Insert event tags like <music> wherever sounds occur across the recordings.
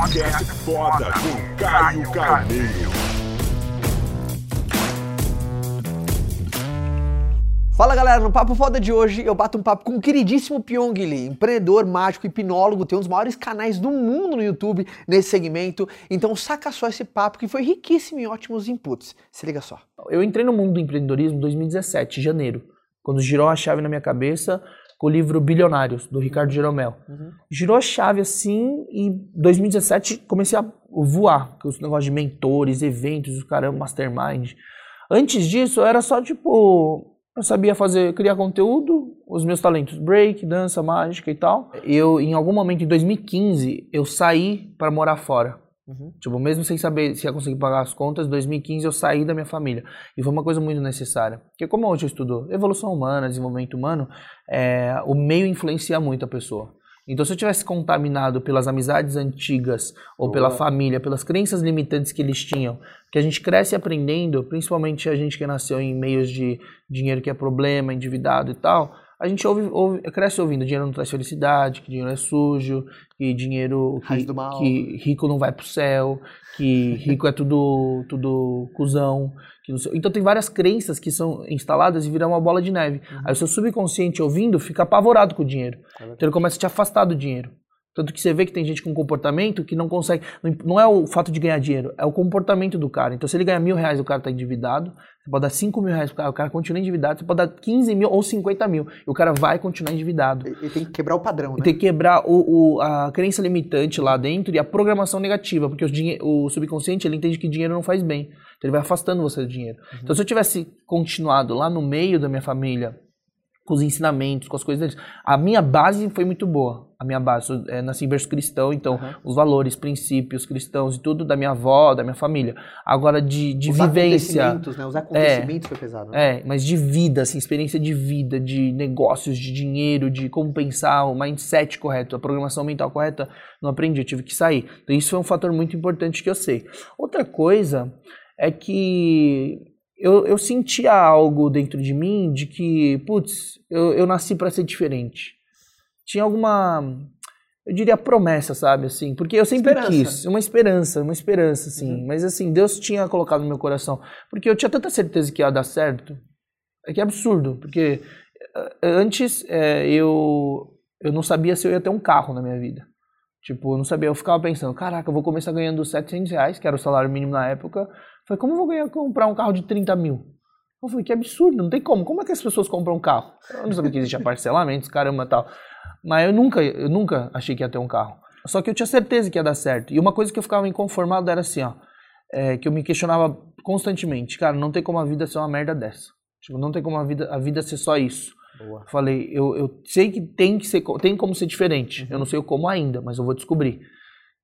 Podcast foda com Caio Carneiro. Fala galera, no Papo Foda de hoje eu bato um papo com o queridíssimo Pyong Lee, empreendedor, mágico, hipnólogo, tem um dos maiores canais do mundo no YouTube nesse segmento. Então saca só esse papo que foi riquíssimo em ótimos inputs. Se liga só. Eu entrei no mundo do empreendedorismo em 2017, janeiro, quando girou a chave na minha cabeça com o livro Bilionários, do Ricardo Jeromel. Uhum. Girou a chave assim e em 2017 comecei a voar, com os negócios de mentores, eventos, o caramba, mastermind. Antes disso, era só tipo. Eu sabia fazer, criar conteúdo, os meus talentos, break, dança, mágica e tal. Eu, em algum momento, em 2015, eu saí para morar fora. Uhum. Tipo, mesmo sem saber se ia conseguir pagar as contas, em 2015 eu saí da minha família. E foi uma coisa muito necessária. Porque como hoje eu estudo evolução humana, desenvolvimento humano, é, o meio influencia muito a pessoa. Então, se eu tivesse contaminado pelas amizades antigas, ou Boa. pela família, pelas crenças limitantes que eles tinham, que a gente cresce aprendendo, principalmente a gente que nasceu em meios de dinheiro que é problema, endividado e tal, a gente ouve, ouve, cresce ouvindo dinheiro não traz felicidade, que dinheiro é sujo, que dinheiro que, que rico não vai pro céu, que rico é tudo tudo cuzão. então tem várias crenças que são instaladas e viram uma bola de neve. Uhum. Aí o seu subconsciente ouvindo fica apavorado com o dinheiro. É então ele começa a te afastar do dinheiro. Tanto que você vê que tem gente com comportamento que não consegue. Não é o fato de ganhar dinheiro, é o comportamento do cara. Então, se ele ganha mil reais o cara está endividado, você pode dar cinco mil reais pro cara, o cara continua endividado, você pode dar 15 mil ou 50 mil, e o cara vai continuar endividado. E, tem que quebrar o padrão, né? tem que quebrar o, o, a crença limitante lá dentro e a programação negativa, porque o, o subconsciente ele entende que dinheiro não faz bem. Então, ele vai afastando você do dinheiro. Uhum. Então, se eu tivesse continuado lá no meio da minha família, com os ensinamentos, com as coisas deles. A minha base foi muito boa. A minha base, eu é, nasci em berço cristão, então uhum. os valores, princípios cristãos e tudo da minha avó, da minha família. Agora de, de os vivência. Acontecimentos, né? Os acontecimentos é, foi pesado. Né? É, mas de vida, assim, experiência de vida, de negócios, de dinheiro, de como pensar, o mindset correto, a programação mental correta, não aprendi, eu tive que sair. Então isso foi um fator muito importante que eu sei. Outra coisa é que eu, eu sentia algo dentro de mim de que, putz, eu, eu nasci para ser diferente. Tinha alguma, eu diria promessa, sabe, assim, porque eu sempre esperança. quis, uma esperança, uma esperança, assim, uhum. mas assim, Deus tinha colocado no meu coração, porque eu tinha tanta certeza que ia dar certo, é que é absurdo, porque eh, antes é, eu, eu não sabia se eu ia ter um carro na minha vida. Tipo, eu não sabia, eu ficava pensando, caraca, eu vou começar ganhando 700 reais, que era o salário mínimo na época, Falei, como eu vou ganhar, comprar um carro de 30 mil? Eu falei, que absurdo, não tem como. Como é que as pessoas compram um carro? Eu não sabia que existia parcelamentos, caramba tal. Mas eu nunca, eu nunca achei que ia ter um carro. Só que eu tinha certeza que ia dar certo. E uma coisa que eu ficava inconformado era assim, ó. É, que eu me questionava constantemente. Cara, não tem como a vida ser uma merda dessa. Tipo, não tem como a vida, a vida ser só isso. Boa. Falei, eu, eu sei que tem que ser, tem como ser diferente. Uhum. Eu não sei como ainda, mas eu vou descobrir.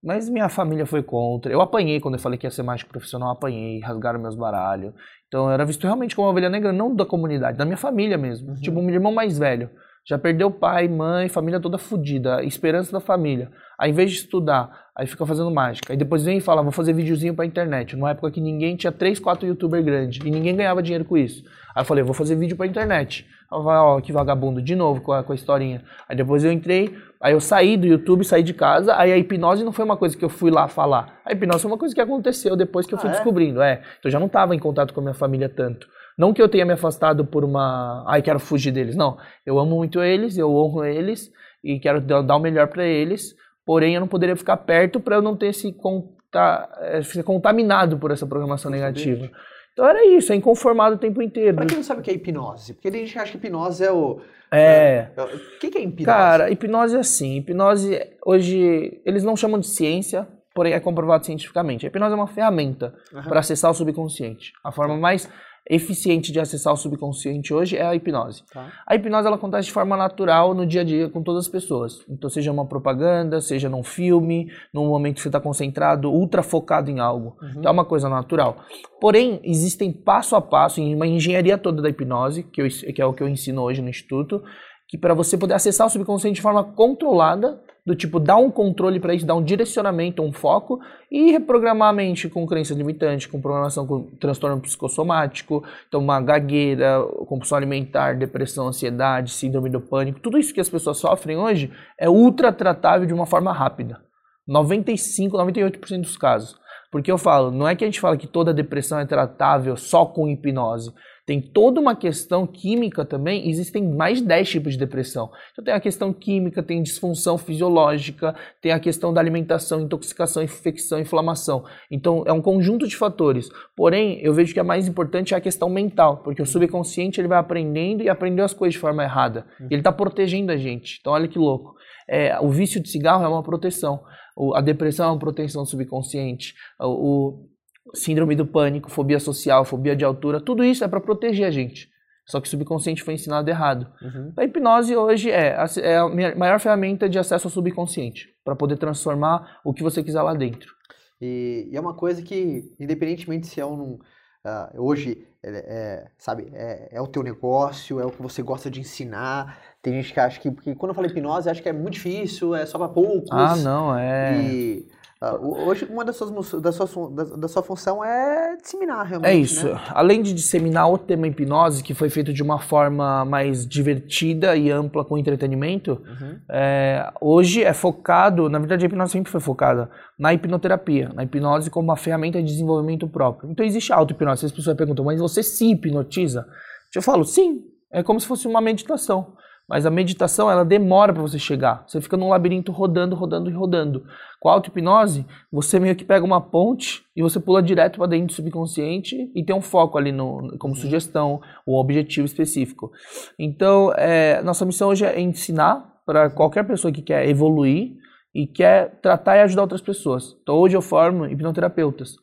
Mas minha família foi contra. Eu apanhei quando eu falei que ia ser mágico profissional, apanhei, rasgaram meus baralhos. Então eu era visto realmente como uma ovelha negra, não da comunidade, da minha família mesmo. Uhum. Tipo, um irmão mais velho. Já perdeu pai, mãe, família toda fodida, esperança da família. Aí, em vez de estudar, aí fica fazendo mágica. Aí depois vem e fala, vou fazer videozinho pra internet. Numa época que ninguém tinha 3, 4 youtubers grandes e ninguém ganhava dinheiro com isso. Aí eu falei, vou fazer vídeo pra internet. Aí falei, ó, que vagabundo, de novo com a, com a historinha. Aí depois eu entrei, aí eu saí do YouTube, saí de casa, aí a hipnose não foi uma coisa que eu fui lá falar. A hipnose foi uma coisa que aconteceu depois que eu fui ah, é? descobrindo. É, então eu já não estava em contato com a minha família tanto. Não que eu tenha me afastado por uma. Ai, quero fugir deles. Não. Eu amo muito eles, eu honro eles e quero dar o melhor para eles. Porém, eu não poderia ficar perto para eu não ter se conta... Eh, ser contaminado por essa programação negativa. Então era isso, é inconformado o tempo inteiro. Pra quem não sabe o que é hipnose, porque a gente acha que hipnose é o. É. é o que, que é hipnose? Cara, hipnose é assim. Hipnose, hoje, eles não chamam de ciência, porém é comprovado cientificamente. A hipnose é uma ferramenta uhum. para acessar o subconsciente. A forma mais eficiente de acessar o subconsciente hoje é a hipnose. Tá. A hipnose ela acontece de forma natural no dia a dia com todas as pessoas. Então, seja uma propaganda, seja num filme, num momento que você está concentrado, ultra focado em algo. Uhum. Então, é uma coisa natural. Porém, existem passo a passo, em uma engenharia toda da hipnose, que, eu, que é o que eu ensino hoje no Instituto, que para você poder acessar o subconsciente de forma controlada, do tipo dar um controle para isso, dar um direcionamento, um foco e reprogramar a mente com crenças limitantes, com programação com transtorno psicossomático, então uma gagueira, compulsão alimentar, depressão, ansiedade, síndrome do pânico, tudo isso que as pessoas sofrem hoje é ultra tratável de uma forma rápida. 95, 98% dos casos. Porque eu falo, não é que a gente fala que toda depressão é tratável só com hipnose. Tem toda uma questão química também, existem mais de 10 tipos de depressão. Então tem a questão química, tem disfunção fisiológica, tem a questão da alimentação, intoxicação, infecção, inflamação. Então é um conjunto de fatores. Porém, eu vejo que a mais importante é a questão mental, porque o subconsciente ele vai aprendendo e aprendeu as coisas de forma errada. Ele está protegendo a gente. Então olha que louco. É, o vício de cigarro é uma proteção. O, a depressão é uma proteção subconsciente. O, o síndrome do pânico, fobia social, fobia de altura, tudo isso é para proteger a gente. Só que o subconsciente foi ensinado errado. Uhum. A hipnose hoje é a, é a maior ferramenta de acesso ao subconsciente, para poder transformar o que você quiser lá dentro. E, e, é uma coisa que, independentemente se é um. Uh, hoje, é, é, sabe, é, é, o teu negócio, é o que você gosta de ensinar. Tem gente que acha que, porque quando eu falo hipnose, acha que é muito difícil, é só para poucos. Ah, não, é. E hoje, uma das suas, das suas, da, da, sua função é disseminar realmente. É isso. Né? Além de disseminar o tema hipnose, que foi feito de uma forma mais divertida e ampla com entretenimento, uhum. é, hoje é focado, na verdade a hipnose sempre foi focada na hipnoterapia, na hipnose como uma ferramenta de desenvolvimento próprio. Então existe auto-hipnose. As pessoas perguntam, mas você se hipnotiza? Eu falo, sim, é como se fosse uma meditação. Mas a meditação, ela demora para você chegar. Você fica num labirinto rodando, rodando e rodando. Com a auto-hipnose, você meio que pega uma ponte e você pula direto para dentro do subconsciente e tem um foco ali no, como uhum. sugestão, um objetivo específico. Então, é, nossa missão hoje é ensinar para qualquer pessoa que quer evoluir e quer tratar e ajudar outras pessoas. Então, hoje eu formo hipnoterapeutas.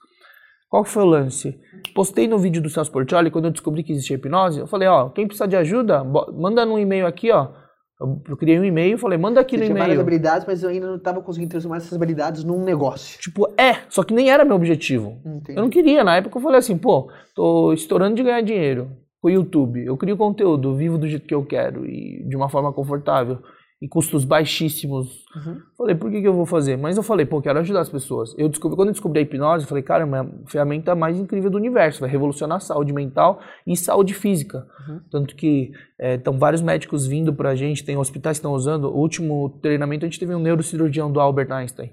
Qual que foi o lance? Postei no vídeo do Celso Portioli, quando eu descobri que existia hipnose, eu falei, ó, quem precisa de ajuda, manda no e-mail aqui, ó. Eu criei um e-mail, falei, manda aqui Você no e-mail. várias habilidades, mas eu ainda não estava conseguindo transformar essas habilidades num negócio. Tipo, é, só que nem era meu objetivo. Entendi. Eu não queria, na época eu falei assim, pô, tô estourando de ganhar dinheiro com o YouTube. Eu crio conteúdo, vivo do jeito que eu quero e de uma forma confortável e custos baixíssimos. Uhum. Falei, por que, que eu vou fazer? Mas eu falei, pô, quero ajudar as pessoas. Eu descobri, quando eu descobri a hipnose, eu falei, cara, é a ferramenta mais incrível do universo, vai revolucionar a saúde mental e saúde física. Uhum. Tanto que estão é, vários médicos vindo pra gente, tem hospitais que estão usando. O último treinamento a gente teve um neurocirurgião do Albert Einstein.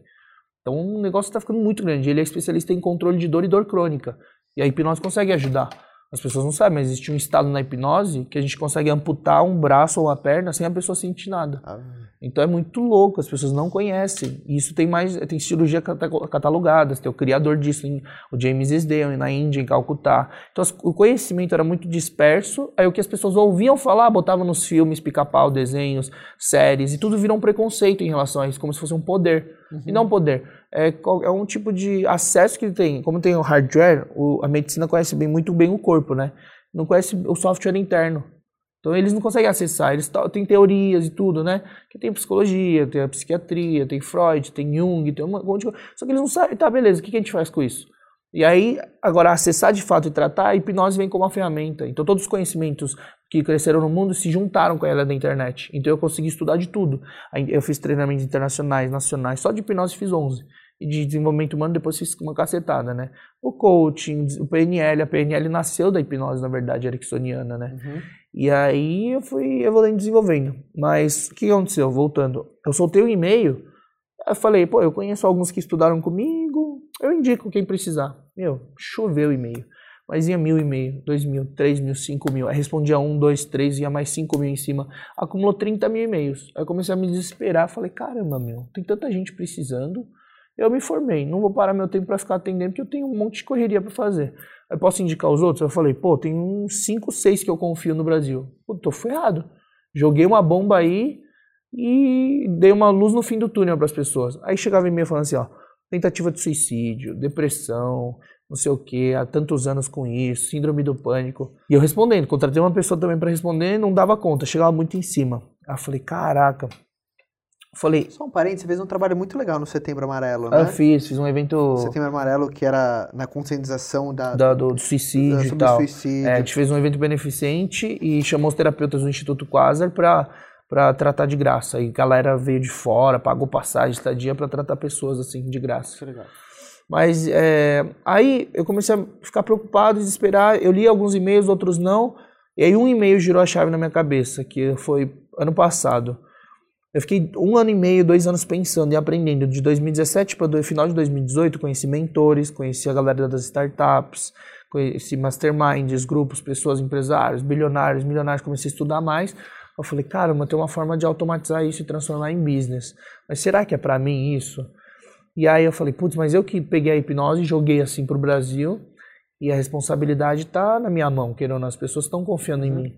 Então o negócio está ficando muito grande. Ele é especialista em controle de dor e dor crônica. E a hipnose consegue ajudar. As pessoas não sabem, mas existe um estado na hipnose que a gente consegue amputar um braço ou uma perna sem a pessoa sentir nada. Ah. Então é muito louco, as pessoas não conhecem. E isso tem mais, tem cirurgia catalogada, tem o criador disso, o James Esdale, na Índia, em Calcutá. Então o conhecimento era muito disperso, aí o que as pessoas ouviam falar, botavam nos filmes, pica-pau, desenhos, séries, e tudo virou um preconceito em relação a isso, como se fosse um poder. Uhum. E não um poder é, é um tipo de acesso que tem. Como tem o hardware, o, a medicina conhece bem, muito bem o corpo, né? Não conhece o software interno. Então eles não conseguem acessar, eles têm teorias e tudo, né? Que tem psicologia, tem a psiquiatria, tem Freud, tem Jung, tem um monte de coisa. Só que eles não sabem, tá, beleza, o que a gente faz com isso? E aí, agora, acessar de fato e tratar, a hipnose vem como uma ferramenta. Então todos os conhecimentos que cresceram no mundo se juntaram com ela da internet. Então eu consegui estudar de tudo. Eu fiz treinamentos internacionais, nacionais, só de hipnose fiz 11 e de desenvolvimento humano, depois fiz uma cacetada, né? O coaching, o PNL, a PNL nasceu da hipnose, na verdade, ericksoniana, né? Uhum. E aí eu fui evoluindo desenvolvendo. Mas o que aconteceu? Voltando, eu soltei um e-mail, eu falei, pô, eu conheço alguns que estudaram comigo, eu indico quem precisar. Meu, choveu e-mail. Mas ia mil e meio, dois mil, três mil, cinco mil. Aí respondia um, dois, três, ia mais cinco mil em cima. Acumulou 30 mil e-mails. Aí comecei a me desesperar. Falei, caramba, meu, tem tanta gente precisando eu me formei, não vou parar meu tempo para ficar atendendo, porque eu tenho um monte de correria para fazer. Eu posso indicar os outros? Eu falei, pô, tem uns 5, 6 que eu confio no Brasil. Pô, tô ferrado. Joguei uma bomba aí e dei uma luz no fim do túnel para as pessoas. Aí chegava em mim falando assim, ó, tentativa de suicídio, depressão, não sei o que, há tantos anos com isso, síndrome do pânico. E eu respondendo, contratei uma pessoa também para responder, não dava conta, chegava muito em cima. Aí eu falei, caraca, Falei. Só um parênteses, você fez um trabalho muito legal no Setembro Amarelo, né? Eu fiz, fiz um evento. Setembro Amarelo, que era na conscientização da, da do, do, suicídio da, e tal. Suicídio. É, a gente fez um evento beneficente e chamou os terapeutas do Instituto Quasar para para tratar de graça. E galera veio de fora, pagou passagem, estadia para tratar pessoas assim de graça. Legal. Mas é, aí eu comecei a ficar preocupado, desesperar. Eu li alguns e-mails, outros não. E aí um e-mail girou a chave na minha cabeça, que foi ano passado. Eu fiquei um ano e meio, dois anos pensando e aprendendo. De 2017 para o final de 2018, conheci mentores, conheci a galera das startups, conheci masterminds, grupos, pessoas, empresários, bilionários, milionários. Comecei a estudar mais. Eu falei, cara, mas tem uma forma de automatizar isso e transformar em business. Mas será que é para mim isso? E aí eu falei, putz, mas eu que peguei a hipnose e joguei assim pro Brasil e a responsabilidade tá na minha mão, querendo, as pessoas estão confiando em uhum. mim.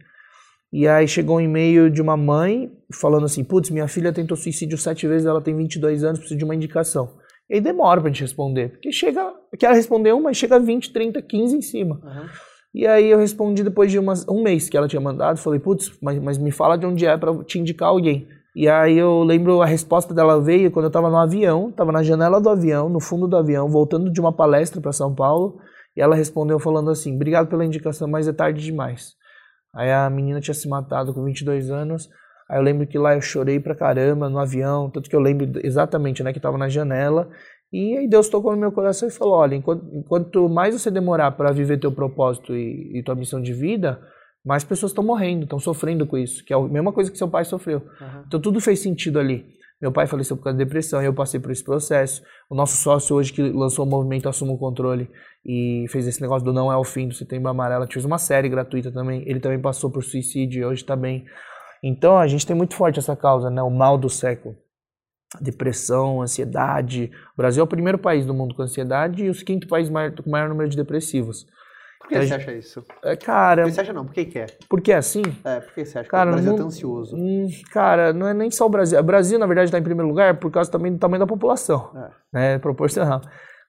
E aí chegou um e-mail de uma mãe falando assim: Putz, minha filha tentou suicídio sete vezes, ela tem 22 anos, precisa de uma indicação. E aí demora pra gente responder, porque chega, quer responder uma, chega 20, 30, 15 em cima. Uhum. E aí eu respondi depois de umas, um mês que ela tinha mandado, falei: Putz, mas, mas me fala de onde é para te indicar alguém. E aí eu lembro a resposta dela veio quando eu estava no avião, estava na janela do avião, no fundo do avião, voltando de uma palestra para São Paulo, e ela respondeu falando assim: "Obrigado pela indicação, mas é tarde demais". Aí a menina tinha se matado com 22 anos. Aí eu lembro que lá eu chorei pra caramba no avião, tanto que eu lembro exatamente, né, que tava na janela. E aí Deus tocou no meu coração e falou: olha, enquanto, enquanto mais você demorar para viver teu propósito e, e, tua missão de vida, mais pessoas estão morrendo, estão sofrendo com isso, que é a mesma coisa que seu pai sofreu. Uhum. Então tudo fez sentido ali. Meu pai faleceu por causa da depressão e eu passei por esse processo. O nosso sócio hoje que lançou o movimento Assuma o Controle e fez esse negócio do Não é o Fim, do Setembro Amarelo, fez uma série gratuita também. Ele também passou por suicídio e hoje está bem. Então a gente tem muito forte essa causa, né? O mal do século. Depressão, ansiedade. O Brasil é o primeiro país do mundo com ansiedade e o quinto país com maior número de depressivos. Por que você acha isso? É, cara. Você acha não? Por que, que é? Porque é assim? É, por que você acha cara, que o Brasil não, tá ansioso? Hum, cara, não é nem só o Brasil. O Brasil, na verdade, está em primeiro lugar por causa também do tamanho da população. É. Né, proporcional.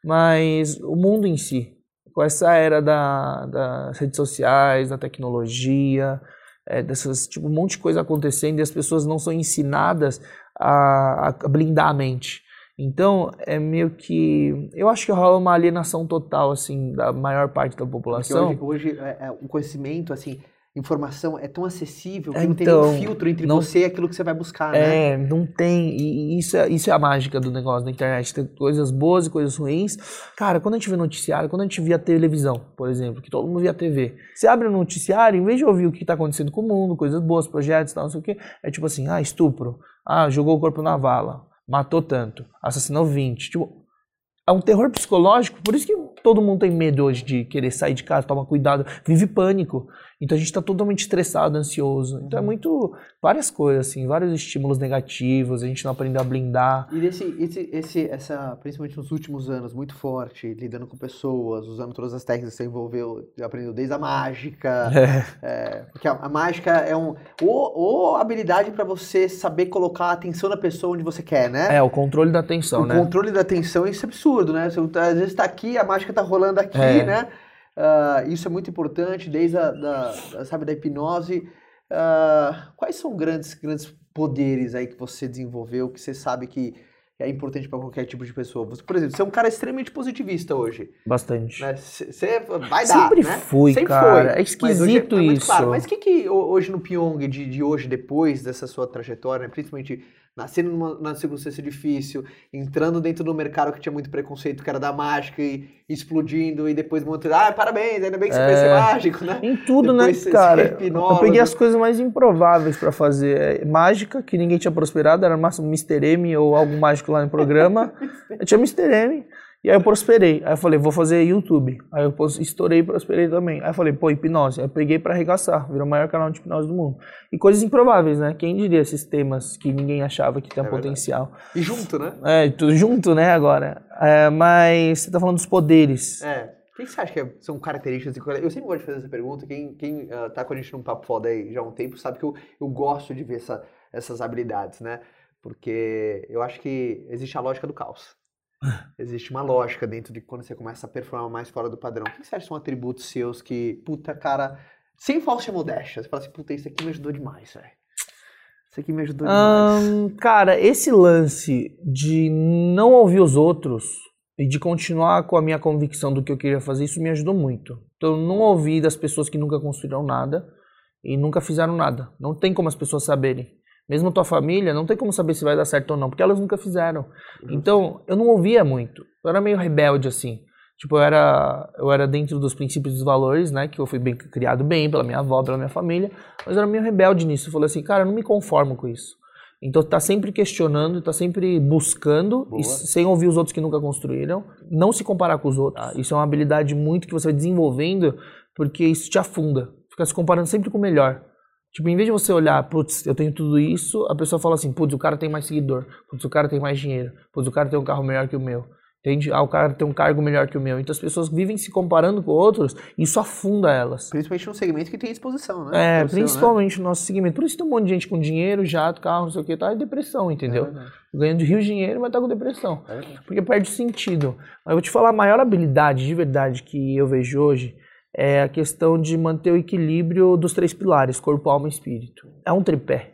Mas o mundo em si, com essa era da, das redes sociais, da tecnologia, é, dessas, tipo, um monte de coisa acontecendo e as pessoas não são ensinadas a, a blindar a mente. Então, é meio que. Eu acho que rola uma alienação total, assim, da maior parte da população. Porque hoje, hoje é, é, o conhecimento, assim, informação é tão acessível que não tem então, filtro entre não, você e aquilo que você vai buscar, né? É, não tem. E isso é, isso é a mágica do negócio da internet. Tem coisas boas e coisas ruins. Cara, quando a gente vê noticiário, quando a gente via televisão, por exemplo, que todo mundo via TV, você abre o noticiário, em vez de ouvir o que está acontecendo com o mundo, coisas boas, projetos, tal, não sei o quê, é tipo assim, ah, estupro. Ah, jogou o corpo na vala matou tanto, assassinou 20. Tipo, é um terror psicológico, por isso que todo mundo tem medo hoje de querer sair de casa, tomar cuidado, vive pânico. Então a gente está totalmente estressado, ansioso. Então é uhum. muito várias coisas assim, vários estímulos negativos, a gente não aprendeu a blindar. E esse, esse, esse, essa, principalmente nos últimos anos, muito forte, lidando com pessoas, usando todas as técnicas que você envolveu, aprendeu desde a mágica, <laughs> é. É, porque a, a, mágica é um ou, ou habilidade para você saber colocar a atenção na pessoa onde você quer, né? É o controle da atenção, o né? O controle da atenção, isso é absurdo, né? Você, às vezes está aqui, a mágica está rolando aqui, é. né? Uh, isso é muito importante, desde a da, sabe, da hipnose. Uh, quais são grandes, grandes poderes aí que você desenvolveu, que você sabe que é importante para qualquer tipo de pessoa? Você, por exemplo, você é um cara extremamente positivista hoje. Bastante. Você né? vai dar, Sempre né? fui, Sempre cara. Foi. É esquisito mas é isso. Claro. Mas o que, que hoje no Pyong, de, de hoje, depois dessa sua trajetória, né? principalmente nascendo numa, numa circunstância difícil, entrando dentro do mercado que tinha muito preconceito, que era da mágica e explodindo, e depois montando, ah, parabéns, ainda bem que você é, ser mágico, né? Em tudo, né, depois né, cara? Eu peguei as coisas mais improváveis para fazer. É, mágica, que ninguém tinha prosperado, era no máximo Mr. M ou algum mágico lá no programa. <laughs> eu tinha Mr. M. E aí eu prosperei. Aí eu falei, vou fazer YouTube. Aí eu estourei e prosperei também. Aí eu falei, pô, hipnose. Aí eu peguei para arregaçar, virou o maior canal de hipnose do mundo. E coisas improváveis, né? Quem diria esses temas que ninguém achava que tinha é potencial. E junto, né? É, tudo junto, né, agora. É, mas você tá falando dos poderes. É. O que você acha que são características? Eu sempre gosto de fazer essa pergunta. Quem, quem uh, tá com a gente num papo foda aí já há um tempo sabe que eu, eu gosto de ver essa, essas habilidades, né? Porque eu acho que existe a lógica do caos. Existe uma lógica dentro de quando você começa a performar mais fora do padrão. O que você acha que são atributos seus que, puta, cara, sem falsa modéstia, você fala assim, puta, isso aqui me ajudou demais, velho. Isso aqui me ajudou demais. Cara, esse lance de não ouvir os outros e de continuar com a minha convicção do que eu queria fazer, isso me ajudou muito. Então, não ouvi das pessoas que nunca construíram nada e nunca fizeram nada. Não tem como as pessoas saberem. Mesmo tua família, não tem como saber se vai dar certo ou não, porque elas nunca fizeram. Então, eu não ouvia muito. Eu era meio rebelde, assim. Tipo, eu era, eu era dentro dos princípios dos valores, né? Que eu fui bem criado bem pela minha avó, pela minha família. Mas eu era meio rebelde nisso. Eu falei assim, cara, eu não me conformo com isso. Então tá sempre questionando, tá sempre buscando, e sem ouvir os outros que nunca construíram, não se comparar com os outros. Isso é uma habilidade muito que você vai desenvolvendo, porque isso te afunda. Ficar se comparando sempre com o melhor. Tipo, em vez de você olhar, putz, eu tenho tudo isso, a pessoa fala assim, putz, o cara tem mais seguidor, putz, o cara tem mais dinheiro, putz, o cara tem um carro melhor que o meu. Entende? Ah, o cara tem um cargo melhor que o meu. Então as pessoas vivem se comparando com outros e isso afunda elas. Principalmente no segmento que tem exposição, né? É, seu, principalmente no nosso segmento. Por isso tem um monte de gente com dinheiro, jato, carro, não sei o que, tá em depressão, entendeu? É verdade. Ganhando rios de dinheiro, mas tá com depressão. Né? É. Porque perde o sentido. Mas eu vou te falar, a maior habilidade de verdade que eu vejo hoje é a questão de manter o equilíbrio dos três pilares, corpo, alma e espírito. É um tripé.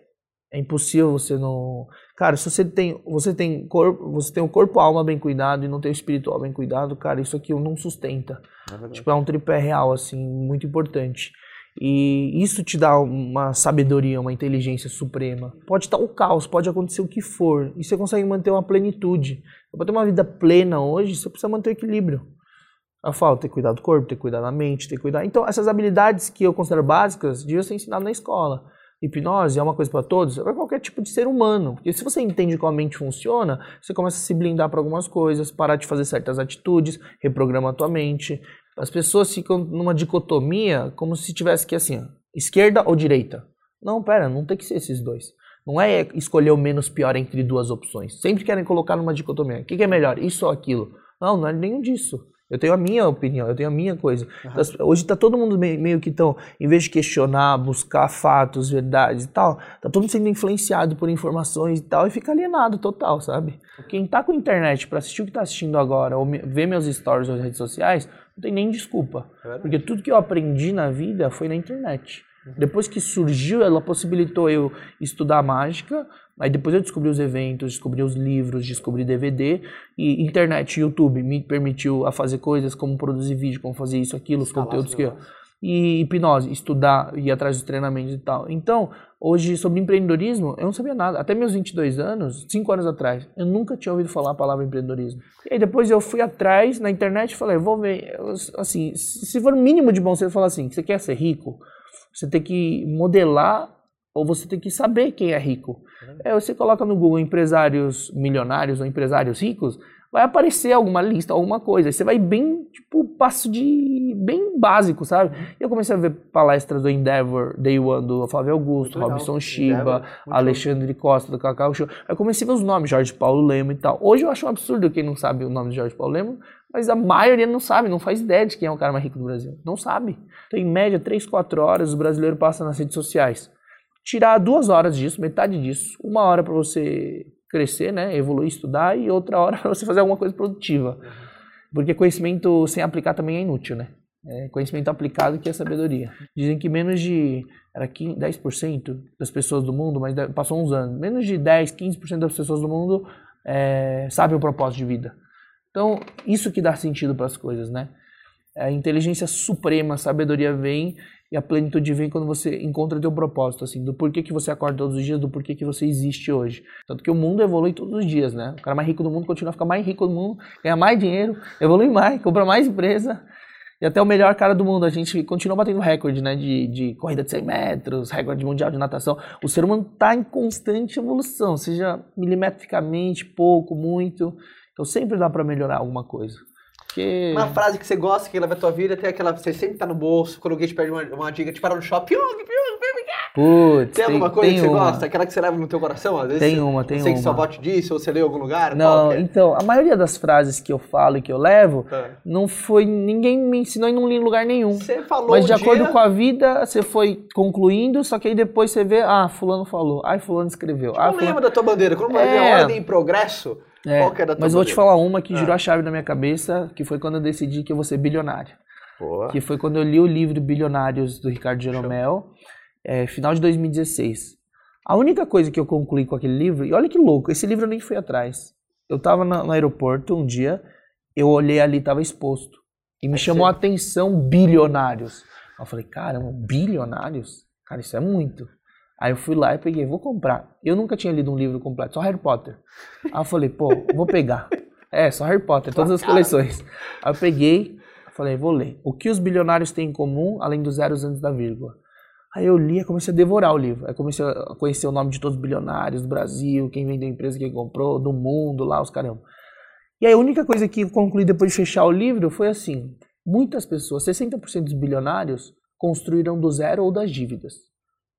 É impossível você não. Cara, se você tem, você tem corpo, você tem o corpo, alma bem cuidado e não tem o espiritual bem cuidado, cara, isso aqui não sustenta. É. Tipo, é um tripé real, assim, muito importante. E isso te dá uma sabedoria, uma inteligência suprema. Pode estar o caos, pode acontecer o que for, e você consegue manter uma plenitude. Para ter uma vida plena hoje, você precisa manter o equilíbrio. A falta ter cuidar do corpo, ter cuidar da mente, ter cuidar. Então, essas habilidades que eu considero básicas deviam ser ensinadas na escola. Hipnose é uma coisa para todos, é para qualquer tipo de ser humano. Porque se você entende como a mente funciona, você começa a se blindar para algumas coisas, parar de fazer certas atitudes, reprograma a tua mente. As pessoas ficam numa dicotomia como se tivesse que assim, esquerda ou direita. Não, pera, não tem que ser esses dois. Não é escolher o menos pior entre duas opções. Sempre querem colocar numa dicotomia. O que, que é melhor, isso ou aquilo? Não, não é nenhum disso. Eu tenho a minha opinião, eu tenho a minha coisa. Das- Hoje tá todo mundo meio, meio que tão, em vez de questionar, buscar fatos, verdades e tal, tá todo mundo sendo influenciado por informações e tal e fica alienado total, sabe? Quem tá com internet pra assistir o que tá assistindo agora ou me- ver meus stories nas redes sociais, não tem nem desculpa. verdade. Porque tudo que eu aprendi na vida foi na internet. Depois que surgiu, ela possibilitou eu estudar mágica, aí depois eu descobri os eventos, descobri os livros, descobri DVD, e internet YouTube me permitiu a fazer coisas como produzir vídeo, como fazer isso, aquilo, os conteúdos os que eu... E hipnose, estudar, ir atrás dos treinamentos e tal. Então, hoje, sobre empreendedorismo, eu não sabia nada. Até meus 22 anos, 5 anos atrás, eu nunca tinha ouvido falar a palavra empreendedorismo. E aí depois eu fui atrás na internet e falei, vou ver. Assim, se se for o mínimo de bom senso, falar assim, você quer ser rico, você tem que modelar ou você tem que saber quem é rico. É, você coloca no Google empresários milionários ou empresários ricos, vai aparecer alguma lista, alguma coisa. Você vai bem, tipo, passo de. bem básico, sabe? E eu comecei a ver palestras do Endeavor, Day One, do Flávio Augusto, Muito legal. Robson Shiba, Endeavor, Alexandre Costa, do Cacau Show. Aí eu comecei a ver os nomes, Jorge Paulo Lema e tal. Hoje eu acho um absurdo quem não sabe o nome de Jorge Paulo Lema, mas a maioria não sabe, não faz ideia de quem é o cara mais rico do Brasil. Não sabe. Então, em média, 3, 4 horas, o brasileiro passa nas redes sociais. Tirar duas horas disso, metade disso, uma hora para você crescer, né, evoluir, estudar, e outra hora <laughs> para você fazer alguma coisa produtiva. Porque conhecimento sem aplicar também é inútil, né? É conhecimento aplicado que é sabedoria. Dizem que menos de era 15, 10% das pessoas do mundo, mas passou uns anos, menos de 10, 15% das pessoas do mundo é, sabem o propósito de vida. Então, isso que dá sentido para as coisas, né? A inteligência suprema, a sabedoria vem e a plenitude vem quando você encontra teu propósito, assim, do porquê que você acorda todos os dias, do porquê que você existe hoje. Tanto que o mundo evolui todos os dias, né? O cara mais rico do mundo continua a ficar mais rico do mundo, ganha mais dinheiro, evolui mais, compra mais empresa. E até o melhor cara do mundo, a gente continua batendo recorde, né? De, de corrida de 100 metros, recorde mundial de natação. O ser humano está em constante evolução, seja milimetricamente, pouco, muito. Então sempre dá para melhorar alguma coisa. Porque... Uma frase que você gosta, que leva a tua vida, tem aquela. Você sempre tá no bolso, quando alguém te pede uma, uma dica, te para no shopping. Putz, Tem alguma coisa tem que você uma. gosta? Aquela que você leva no teu coração, às vezes? Tem você- uma, tem que uma. sua avó te disse, ou você leu em algum lugar? Não, que é? então, a maioria das frases que eu falo e que eu levo, É. não foi. Ninguém me ensinou e em lugar nenhum. Você falou Mas de um acordo dia, com a vida, você foi concluindo, só que aí depois você vê, ah, fulano falou, ai, fulano escreveu. Eu ah, não fulano... lembro da tua bandeira. Quando vai É. a ordem em progresso, É, qual que é tua mas eu vou te falar uma que girou Ah. a chave na minha cabeça, que foi quando eu decidi que eu vou ser bilionário. Boa. Que foi quando eu li o livro Bilionários do Ricardo Jeromel, é, final de 2016. A única coisa que eu concluí com aquele livro, e olha que louco, esse livro eu nem fui atrás. Eu tava na- no aeroporto um dia, eu olhei ali, tava exposto. E me Aí chamou a atenção bilionários. Eu falei, caramba, bilionários? Cara, isso é muito. Aí eu fui lá e peguei, vou comprar. Eu nunca tinha lido um livro completo, só Harry Potter. Aí eu falei, pô, vou pegar. É, só Harry Potter, todas as coleções. Aí eu peguei, falei, vou ler. O que os bilionários têm em comum, além dos zeros antes da vírgula? Aí eu li e comecei a devorar o livro. Aí comecei a conhecer o nome de todos os bilionários do Brasil, quem vendeu a empresa, quem comprou, do mundo, lá, os caramba. E aí a única coisa que eu concluí depois de fechar o livro foi assim: muitas pessoas, 60% dos bilionários, construíram do zero ou das dívidas.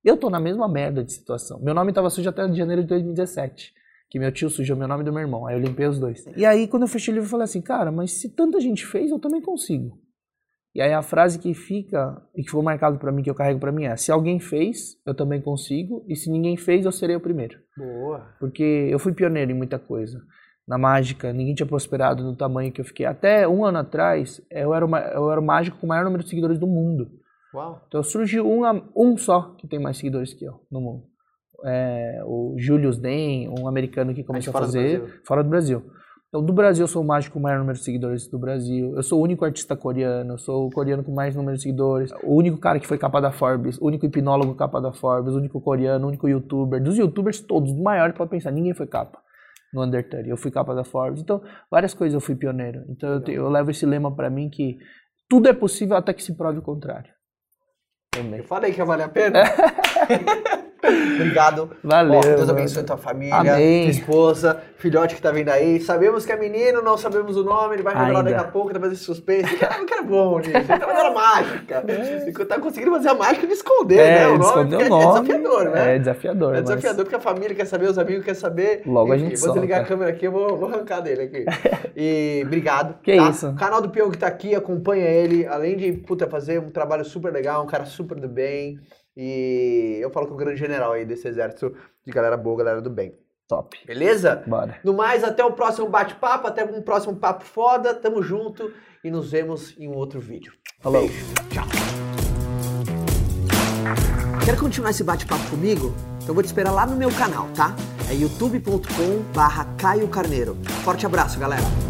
Eu tô na mesma merda de situação. Meu nome estava sujo até janeiro de 2017. Que meu tio sujou meu nome e do meu irmão. Aí eu limpei os dois. E aí, quando eu fechei o livro, eu falei assim, cara, mas se tanta gente fez, eu também consigo. E aí a frase que fica e que ficou marcado para mim, que eu carrego para mim é: se alguém fez, eu também consigo, e se ninguém fez, eu serei o primeiro. Boa. Porque eu fui pioneiro em muita coisa. Na mágica, ninguém tinha prosperado no tamanho que eu fiquei. Até um ano atrás, eu era, uma, eu era o mágico com o maior número de seguidores do mundo. Uau. Então surgiu um, um só que tem mais seguidores que eu no mundo. É, o Julius Den, um americano que começou a do fazer Brasil. fora do Brasil. Então, do Brasil, eu sou o mágico com o maior número de seguidores do Brasil. Eu sou o único artista coreano, eu sou o coreano com mais número de seguidores. O único cara que foi capa da Forbes, o único hipnólogo capa da Forbes, o único coreano, o único youtuber. Dos youtubers todos, do maior, pode pensar, ninguém foi capa no Under 30. Eu fui capa da Forbes. Então, várias coisas eu fui pioneiro. Então, eu, te- eu levo esse lema pra mim que tudo é possível até que se prove o contrário. Também. Eu falei que ia valer a pena. <laughs> Obrigado. Valeu, Ó, Deus mano. abençoe tua família, Amém. tua esposa, filhote que tá vindo aí. Sabemos que é menino, não sabemos o nome, ele vai revelar Ainda. daqui a pouco, tá fazendo suspense. Que era, que era bom, gente. Ele tá fazendo a mágica. Ele tá conseguindo fazer a mágica de esconder, né? O nome, o nome. é desafiador, né? É desafiador. É mas- desafiador porque a família quer saber, os amigos querem saber. Logo a gente vou desligar solta. a câmera aqui, eu vou, vou arrancar dele aqui. <laughs> E obrigado. Que tá? isso. O canal do Pyong tá aqui, acompanha ele. Além de puta, fazer um trabalho super legal, um cara super do bem. E eu falo que é o grande general aí desse exército de galera boa, galera do bem. Top. Beleza? Bora. No mais, até o próximo bate-papo, até um próximo papo foda. Tamo junto e nos vemos em um outro vídeo. Falou. Beijo. Tchau. Quer continuar esse bate-papo comigo? Então vou te esperar lá no meu canal, tá? É youtube.com barra Caio Carneiro. Forte abraço, galera!